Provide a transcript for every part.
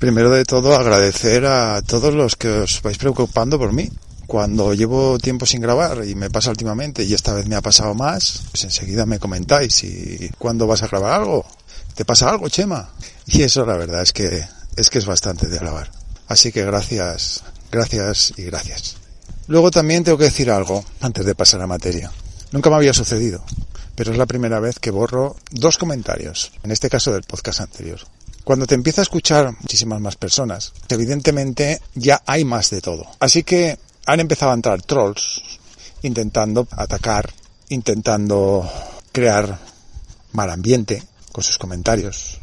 Primero de todo, agradecer a todos los que os vais preocupando por mí. Cuando llevo tiempo sin grabar y me pasa últimamente y esta vez me ha pasado más, pues enseguida me comentáis y ¿cuándo vas a grabar algo? ¿Te pasa algo, Chema? Y eso la verdad es que es que es bastante de alabar. Así que gracias, gracias y gracias. Luego también tengo que decir algo antes de pasar a materia. Nunca me había sucedido, pero es la primera vez que borro dos comentarios, en este caso del podcast anterior. Cuando te empieza a escuchar muchísimas más personas, evidentemente ya hay más de todo. Así que han empezado a entrar trolls intentando atacar, intentando crear mal ambiente con sus comentarios.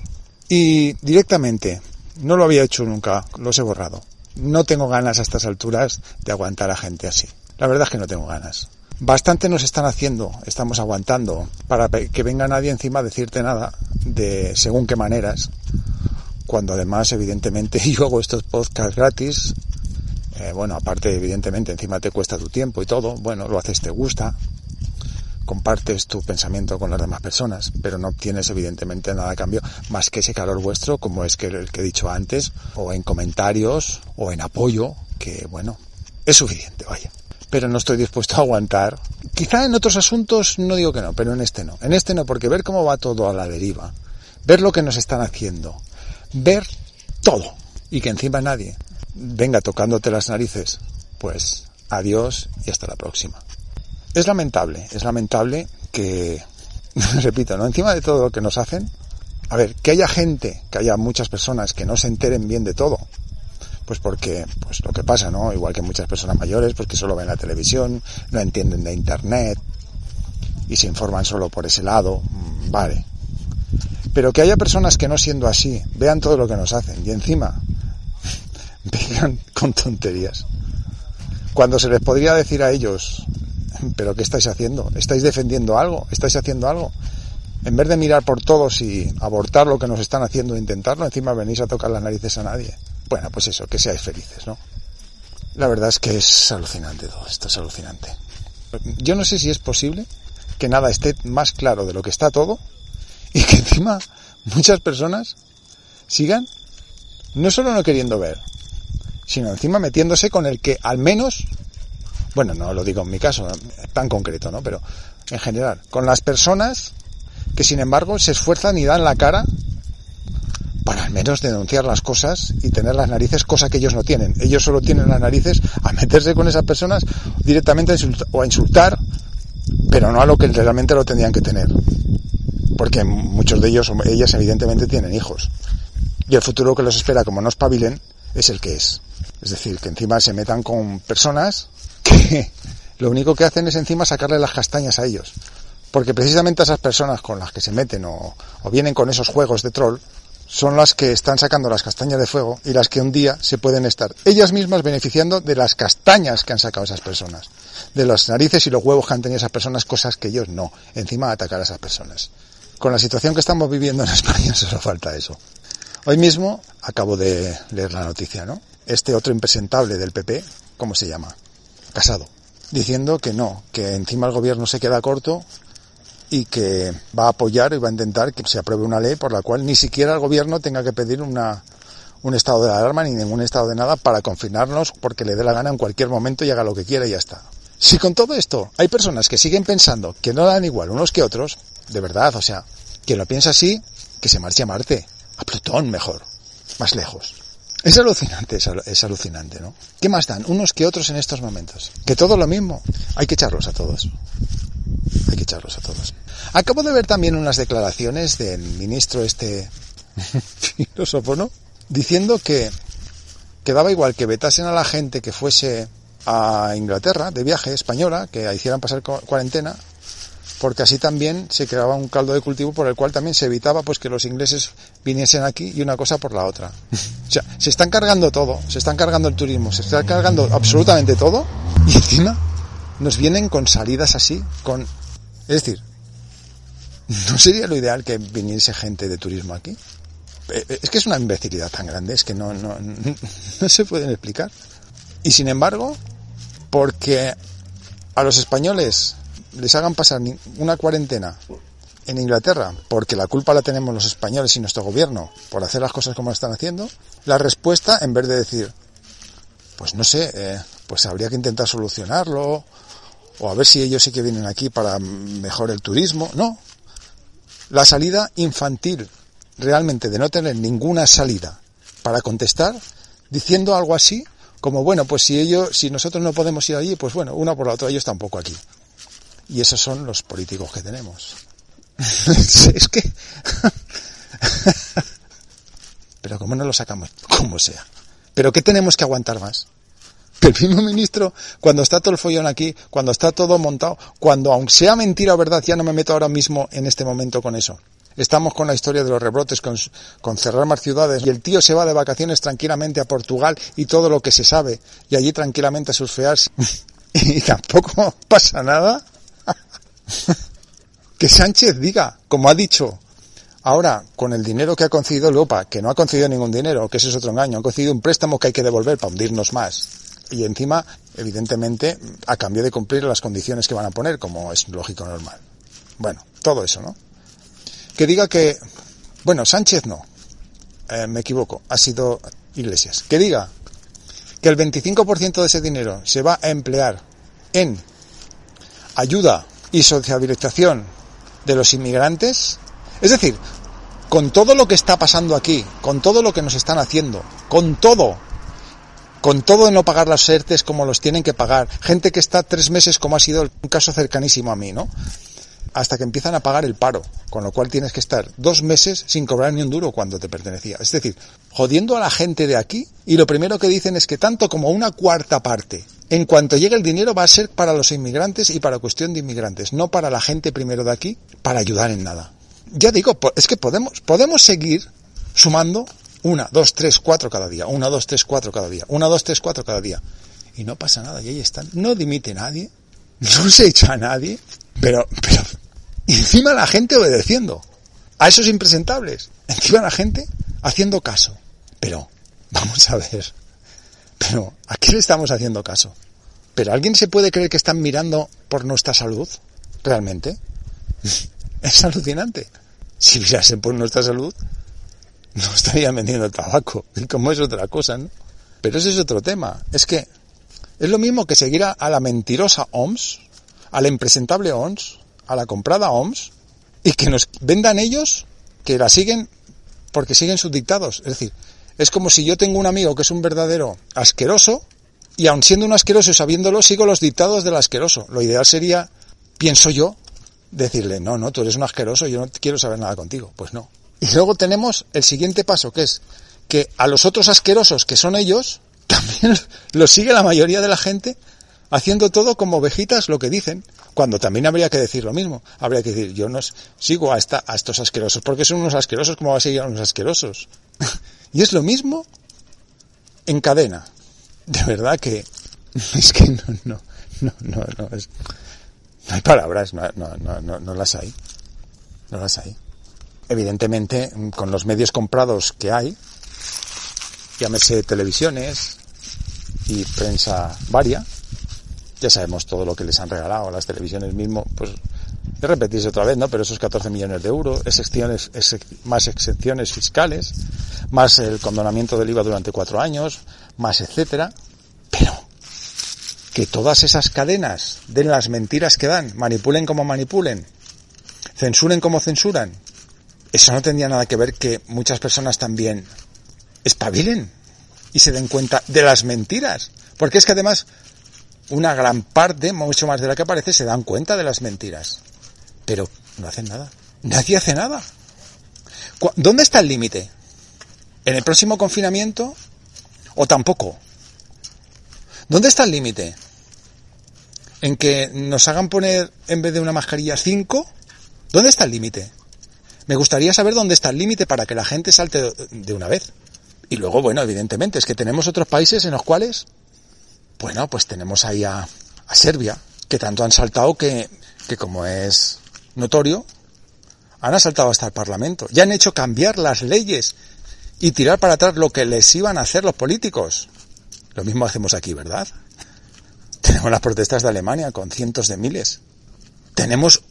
Y directamente, no lo había hecho nunca, los he borrado. No tengo ganas a estas alturas de aguantar a gente así. La verdad es que no tengo ganas. Bastante nos están haciendo, estamos aguantando para que venga nadie encima a decirte nada de según qué maneras, cuando además evidentemente yo hago estos podcasts gratis, eh, bueno, aparte evidentemente encima te cuesta tu tiempo y todo, bueno, lo haces, te gusta, compartes tu pensamiento con las demás personas, pero no obtienes evidentemente nada a cambio más que ese calor vuestro, como es que el que he dicho antes, o en comentarios, o en apoyo, que bueno, es suficiente, vaya. Pero no estoy dispuesto a aguantar. Quizá en otros asuntos no digo que no, pero en este no. En este no, porque ver cómo va todo a la deriva, ver lo que nos están haciendo, ver todo y que encima nadie venga tocándote las narices, pues adiós y hasta la próxima. Es lamentable, es lamentable que, repito, ¿no? encima de todo lo que nos hacen, a ver, que haya gente, que haya muchas personas que no se enteren bien de todo, pues porque, pues lo que pasa, ¿no? Igual que muchas personas mayores, pues que solo ven la televisión, no entienden de internet y se informan solo por ese lado, mm, vale, pero que haya personas que no siendo así, vean todo lo que nos hacen y encima vengan con tonterías. Cuando se les podría decir a ellos, pero ¿qué estáis haciendo? ¿Estáis defendiendo algo? ¿Estáis haciendo algo? En vez de mirar por todos y abortar lo que nos están haciendo e intentarlo, encima venís a tocar las narices a nadie. Bueno, pues eso, que seáis felices, ¿no? La verdad es que es alucinante todo esto, es alucinante. Yo no sé si es posible que nada esté más claro de lo que está todo y que encima muchas personas sigan no solo no queriendo ver, sino encima metiéndose con el que al menos, bueno, no lo digo en mi caso tan concreto, ¿no? Pero en general, con las personas que sin embargo se esfuerzan y dan la cara para al menos denunciar las cosas y tener las narices, cosa que ellos no tienen. Ellos solo tienen las narices a meterse con esas personas directamente o a insultar, pero no a lo que realmente lo tendrían que tener porque muchos de ellos, ellas evidentemente tienen hijos. Y el futuro que los espera, como no espabilen, es el que es. Es decir, que encima se metan con personas que lo único que hacen es encima sacarle las castañas a ellos. Porque precisamente esas personas con las que se meten o, o vienen con esos juegos de troll son las que están sacando las castañas de fuego y las que un día se pueden estar ellas mismas beneficiando de las castañas que han sacado esas personas, de las narices y los huevos que han tenido esas personas, cosas que ellos no, encima atacar a esas personas. Con la situación que estamos viviendo en España solo falta eso. Hoy mismo acabo de leer la noticia, ¿no? Este otro impresentable del PP, ¿cómo se llama? Casado. Diciendo que no, que encima el gobierno se queda corto y que va a apoyar y va a intentar que se apruebe una ley por la cual ni siquiera el gobierno tenga que pedir una, un estado de alarma ni ningún estado de nada para confinarnos porque le dé la gana en cualquier momento y haga lo que quiera y ya está. Si con todo esto hay personas que siguen pensando que no dan igual unos que otros, de verdad, o sea, quien lo piensa así, que se marche a Marte, a Plutón mejor, más lejos. Es alucinante, es, alucinante, ¿no? ¿Qué más dan unos que otros en estos momentos? Que todo lo mismo. Hay que echarlos a todos. Hay que echarlos a todos. Acabo de ver también unas declaraciones del ministro este filósofo, ¿no? Diciendo que, que daba igual que vetasen a la gente que fuese a Inglaterra de viaje española, que hicieran pasar cuarentena, porque así también se creaba un caldo de cultivo por el cual también se evitaba pues que los ingleses viniesen aquí y una cosa por la otra. O sea, se están cargando todo, se están cargando el turismo, se está cargando absolutamente todo y encima nos vienen con salidas así, con es decir, ¿no sería lo ideal que viniese gente de turismo aquí? Eh, eh, es que es una imbecilidad tan grande, es que no, no, no se pueden explicar. Y sin embargo, porque a los españoles les hagan pasar una cuarentena en Inglaterra, porque la culpa la tenemos los españoles y nuestro gobierno por hacer las cosas como están haciendo, la respuesta en vez de decir, pues no sé, eh, pues habría que intentar solucionarlo, o a ver si ellos sí que vienen aquí para mejor el turismo. No. La salida infantil, realmente de no tener ninguna salida para contestar, diciendo algo así, como bueno, pues si ellos, si nosotros no podemos ir allí, pues bueno, una por la otra, ellos tampoco aquí. Y esos son los políticos que tenemos. es que... Pero como no lo sacamos, como sea. Pero ¿qué tenemos que aguantar más? el mismo ministro, cuando está todo el follón aquí, cuando está todo montado, cuando aunque sea mentira o verdad, ya no me meto ahora mismo en este momento con eso. Estamos con la historia de los rebrotes, con, cerrar más ciudades, y el tío se va de vacaciones tranquilamente a Portugal y todo lo que se sabe, y allí tranquilamente a surfearse, y tampoco pasa nada. que Sánchez diga, como ha dicho, ahora con el dinero que ha concedido Europa, que no ha concedido ningún dinero, que ese es otro engaño, ha concedido un préstamo que hay que devolver para hundirnos más y encima, evidentemente, a cambio de cumplir las condiciones que van a poner, como es lógico normal. Bueno, todo eso, ¿no? Que diga que, bueno, Sánchez no, eh, me equivoco, ha sido Iglesias. Que diga que el 25% de ese dinero se va a emplear en ayuda y sociabilización de los inmigrantes, es decir, con todo lo que está pasando aquí, con todo lo que nos están haciendo, con todo con todo de no pagar las ERTES como los tienen que pagar, gente que está tres meses como ha sido un caso cercanísimo a mí, ¿no? Hasta que empiezan a pagar el paro, con lo cual tienes que estar dos meses sin cobrar ni un duro cuando te pertenecía. Es decir, jodiendo a la gente de aquí y lo primero que dicen es que tanto como una cuarta parte, en cuanto llegue el dinero va a ser para los inmigrantes y para cuestión de inmigrantes, no para la gente primero de aquí, para ayudar en nada. Ya digo, es que podemos, podemos seguir sumando una, dos, tres, cuatro cada día. Una, dos, tres, cuatro cada día. Una, dos, tres, cuatro cada día. Y no pasa nada. Y ahí están. No dimite nadie. No se echa a nadie. Pero, pero, encima la gente obedeciendo. A esos impresentables. Encima la gente haciendo caso. Pero, vamos a ver. Pero, ¿a qué le estamos haciendo caso? ¿Pero alguien se puede creer que están mirando por nuestra salud? ¿Realmente? Es alucinante. Si mirasen por nuestra salud, no estarían vendiendo tabaco, como es otra cosa, ¿no? Pero ese es otro tema. Es que es lo mismo que seguir a, la mentirosa OMS, a la impresentable OMS, a la comprada OMS, y que nos vendan ellos que la siguen porque siguen sus dictados. Es decir, es como si yo tengo un amigo que es un verdadero asqueroso, y aun siendo un asqueroso y sabiéndolo, sigo los dictados del asqueroso. Lo ideal sería, pienso yo, decirle, no, no, tú eres un asqueroso, yo no quiero saber nada contigo. Pues no, y luego tenemos el siguiente paso, que es que a los otros asquerosos que son ellos, también los sigue la mayoría de la gente haciendo todo como ovejitas lo que dicen, cuando también habría que decir lo mismo. Habría que decir, yo no sigo a, esta, a estos asquerosos, porque son unos asquerosos, como va a seguir a unos asquerosos? y es lo mismo en cadena. De verdad que es que no, no, no, no, no, es, no hay palabras, no, no, no, no las hay. No las hay evidentemente, con los medios comprados que hay, llámese televisiones y prensa varia, ya sabemos todo lo que les han regalado las televisiones mismo, pues de repetirse otra vez, ¿no? Pero esos 14 millones de euros, excepciones, más excepciones fiscales, más el condonamiento del IVA durante cuatro años, más etcétera. Pero que todas esas cadenas den las mentiras que dan, manipulen como manipulen, censuren como censuran, eso no tendría nada que ver que muchas personas también espabilen y se den cuenta de las mentiras. Porque es que además una gran parte, mucho más de la que parece, se dan cuenta de las mentiras. Pero no hacen nada. Nadie hace nada. ¿Dónde está el límite? ¿En el próximo confinamiento? ¿O tampoco? ¿Dónde está el límite? ¿En que nos hagan poner en vez de una mascarilla cinco? ¿Dónde está el límite? Me gustaría saber dónde está el límite para que la gente salte de una vez. Y luego, bueno, evidentemente, es que tenemos otros países en los cuales, bueno, pues tenemos ahí a, Serbia, que tanto han saltado que, que como es notorio, han asaltado hasta el Parlamento. Ya han hecho cambiar las leyes y tirar para atrás lo que les iban a hacer los políticos. Lo mismo hacemos aquí, ¿verdad? Tenemos las protestas de Alemania con cientos de miles. Tenemos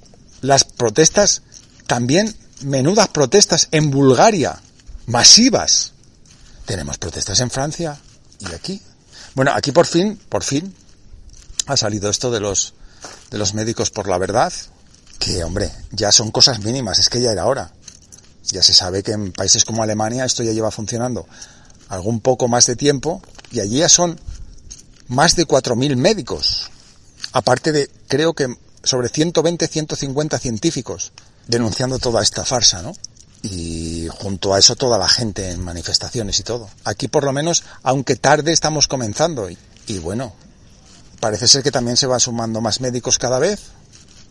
las protestas también menudas protestas en Bulgaria, masivas, Tenemos protestas en Francia y aquí. Bueno, aquí por fin, por fin, ha salido esto de los, de los médicos por la verdad, que hombre, ya son cosas mínimas, es que ya era hora. Ya se sabe que en países como Alemania esto ya lleva funcionando algún poco más de tiempo y allí ya son más de 4.000 médicos, aparte de creo que sobre 120, 150 científicos denunciando toda esta farsa, ¿no? Y junto a eso toda la gente en manifestaciones y todo. Aquí por lo menos, aunque tarde estamos comenzando. Y, y bueno, parece ser que también se van sumando más médicos cada vez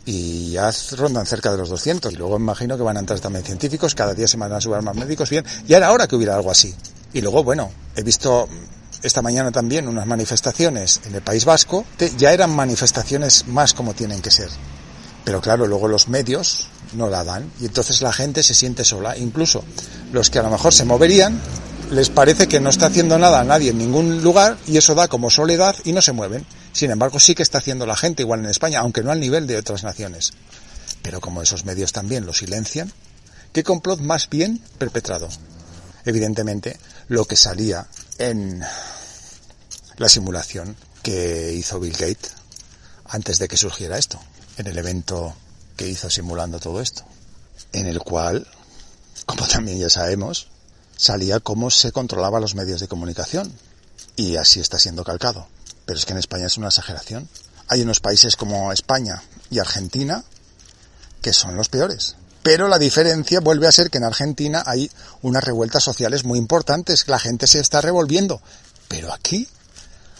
y ya rondan cerca de los 200. Y luego imagino que van a entrar también científicos, cada día se van a subir más médicos. Bien, ya era hora que hubiera algo así. Y luego, bueno, he visto esta mañana también unas manifestaciones en el País Vasco, ya eran manifestaciones más como tienen que ser. Pero claro, luego los medios no la dan y entonces la gente se siente sola. Incluso los que a lo mejor se moverían, les parece que no está haciendo nada a nadie en ningún lugar y eso da como soledad y no se mueven. Sin embargo, sí que está haciendo la gente igual en España, aunque no al nivel de otras naciones. Pero como esos medios también lo silencian, ¿qué complot más bien perpetrado? Evidentemente, lo que salía en la simulación que hizo Bill Gates antes de que surgiera esto, en el evento que hizo simulando todo esto, en el cual, como también ya sabemos, salía cómo se controlaba los medios de comunicación. Y así está siendo calcado. Pero es que en España es una exageración. Hay unos países como España y Argentina que son los peores. Pero la diferencia vuelve a ser que en Argentina hay unas revueltas sociales muy importantes, la gente se está revolviendo. Pero aquí,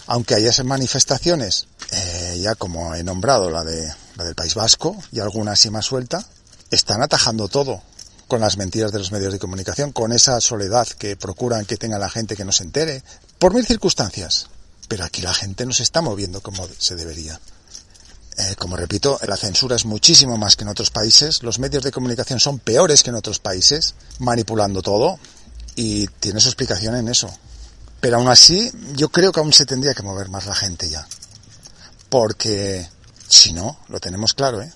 aunque haya manifestaciones, eh, ya como he nombrado la, de, la del País Vasco y alguna así más suelta, están atajando todo con las mentiras de los medios de comunicación, con esa soledad que procuran que tenga la gente que no se entere, por mil circunstancias. Pero aquí la gente no se está moviendo como se debería. Eh, como repito, la censura es muchísimo más que en otros países, los medios de comunicación son peores que en otros países, manipulando todo, y tiene su explicación en eso. Pero aún así, yo creo que aún se tendría que mover más la gente ya. Porque, si no, lo tenemos claro, ¿eh?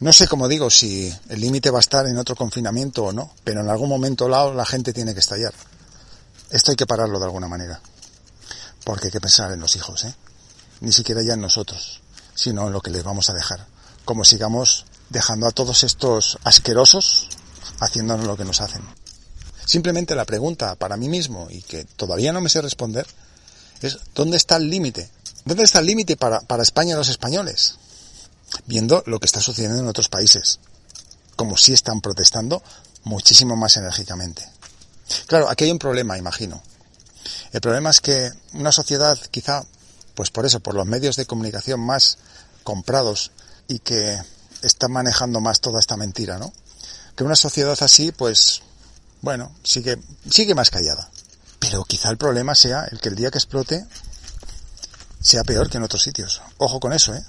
No sé, como digo, si el límite va a estar en otro confinamiento o no, pero en algún momento lado la gente tiene que estallar. Esto hay que pararlo de alguna manera. Porque hay que pensar en los hijos, ¿eh? Ni siquiera ya en nosotros sino en lo que les vamos a dejar. Como sigamos dejando a todos estos asquerosos haciéndonos lo que nos hacen. Simplemente la pregunta para mí mismo y que todavía no me sé responder es ¿dónde está el límite? ¿Dónde está el límite para, para España y los españoles? Viendo lo que está sucediendo en otros países. Como si están protestando muchísimo más enérgicamente. Claro, aquí hay un problema, imagino. El problema es que una sociedad quizá pues por eso, por los medios de comunicación más comprados y que están manejando más toda esta mentira, ¿no? Que una sociedad así, pues, bueno, sigue, sigue más callada. Pero quizá el problema sea el que el día que explote sea peor que en otros sitios. Ojo con eso, ¿eh?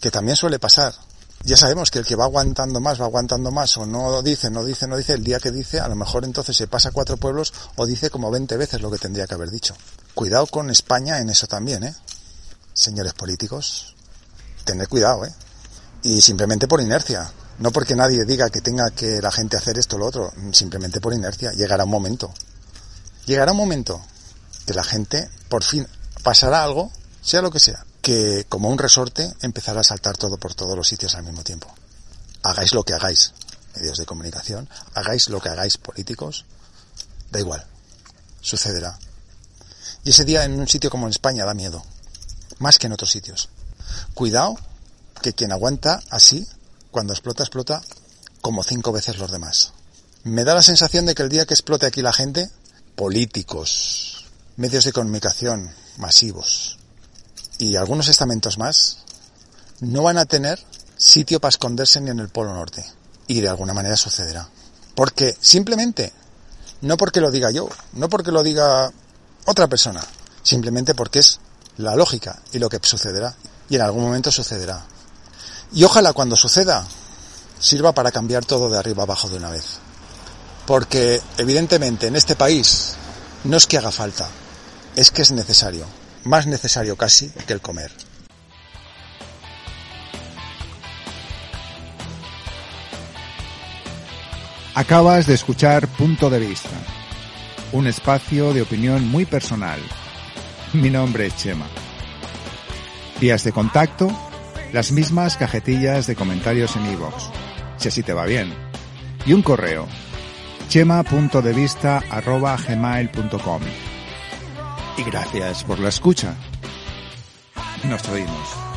Que también suele pasar. Ya sabemos que el que va aguantando más, va aguantando más, o no dice, no dice, no dice, el día que dice, a lo mejor entonces se pasa cuatro pueblos o dice como 20 veces lo que tendría que haber dicho. Cuidado con España en eso también, ¿eh? señores políticos, tened cuidado, ¿eh? Y simplemente por inercia. No porque nadie diga que tenga que la gente hacer esto o lo otro, simplemente por inercia. Llegará un momento. Llegará un momento que la gente, por fin, pasará algo, sea lo que sea, que como un resorte empezará a saltar todo por todos los sitios al mismo tiempo. Hagáis lo que hagáis, medios de comunicación, hagáis lo que hagáis políticos, da igual, sucederá. Y ese día en un sitio como en España da miedo más que en otros sitios. Cuidado que quien aguanta así, cuando explota, explota como cinco veces los demás. Me da la sensación de que el día que explote aquí la gente, políticos, medios de comunicación masivos y algunos estamentos más, no van a tener sitio para esconderse ni en el Polo Norte. Y de alguna manera sucederá. Porque simplemente, no porque lo diga yo, no porque lo diga otra persona, simplemente porque es la lógica y lo que sucederá. Y en algún momento sucederá. Y ojalá cuando suceda sirva para cambiar todo de arriba abajo de una vez. Porque evidentemente en este país no es que haga falta, es que es necesario. Más necesario casi que el comer. Acabas de escuchar Punto de Vista un espacio de opinión muy personal. Mi nombre es Chema. Vías de contacto, las mismas cajetillas de comentarios en iVoox, si así te va bien. Y un correo, chema.devista.gmail.com. Y gracias por la escucha. Nos oímos.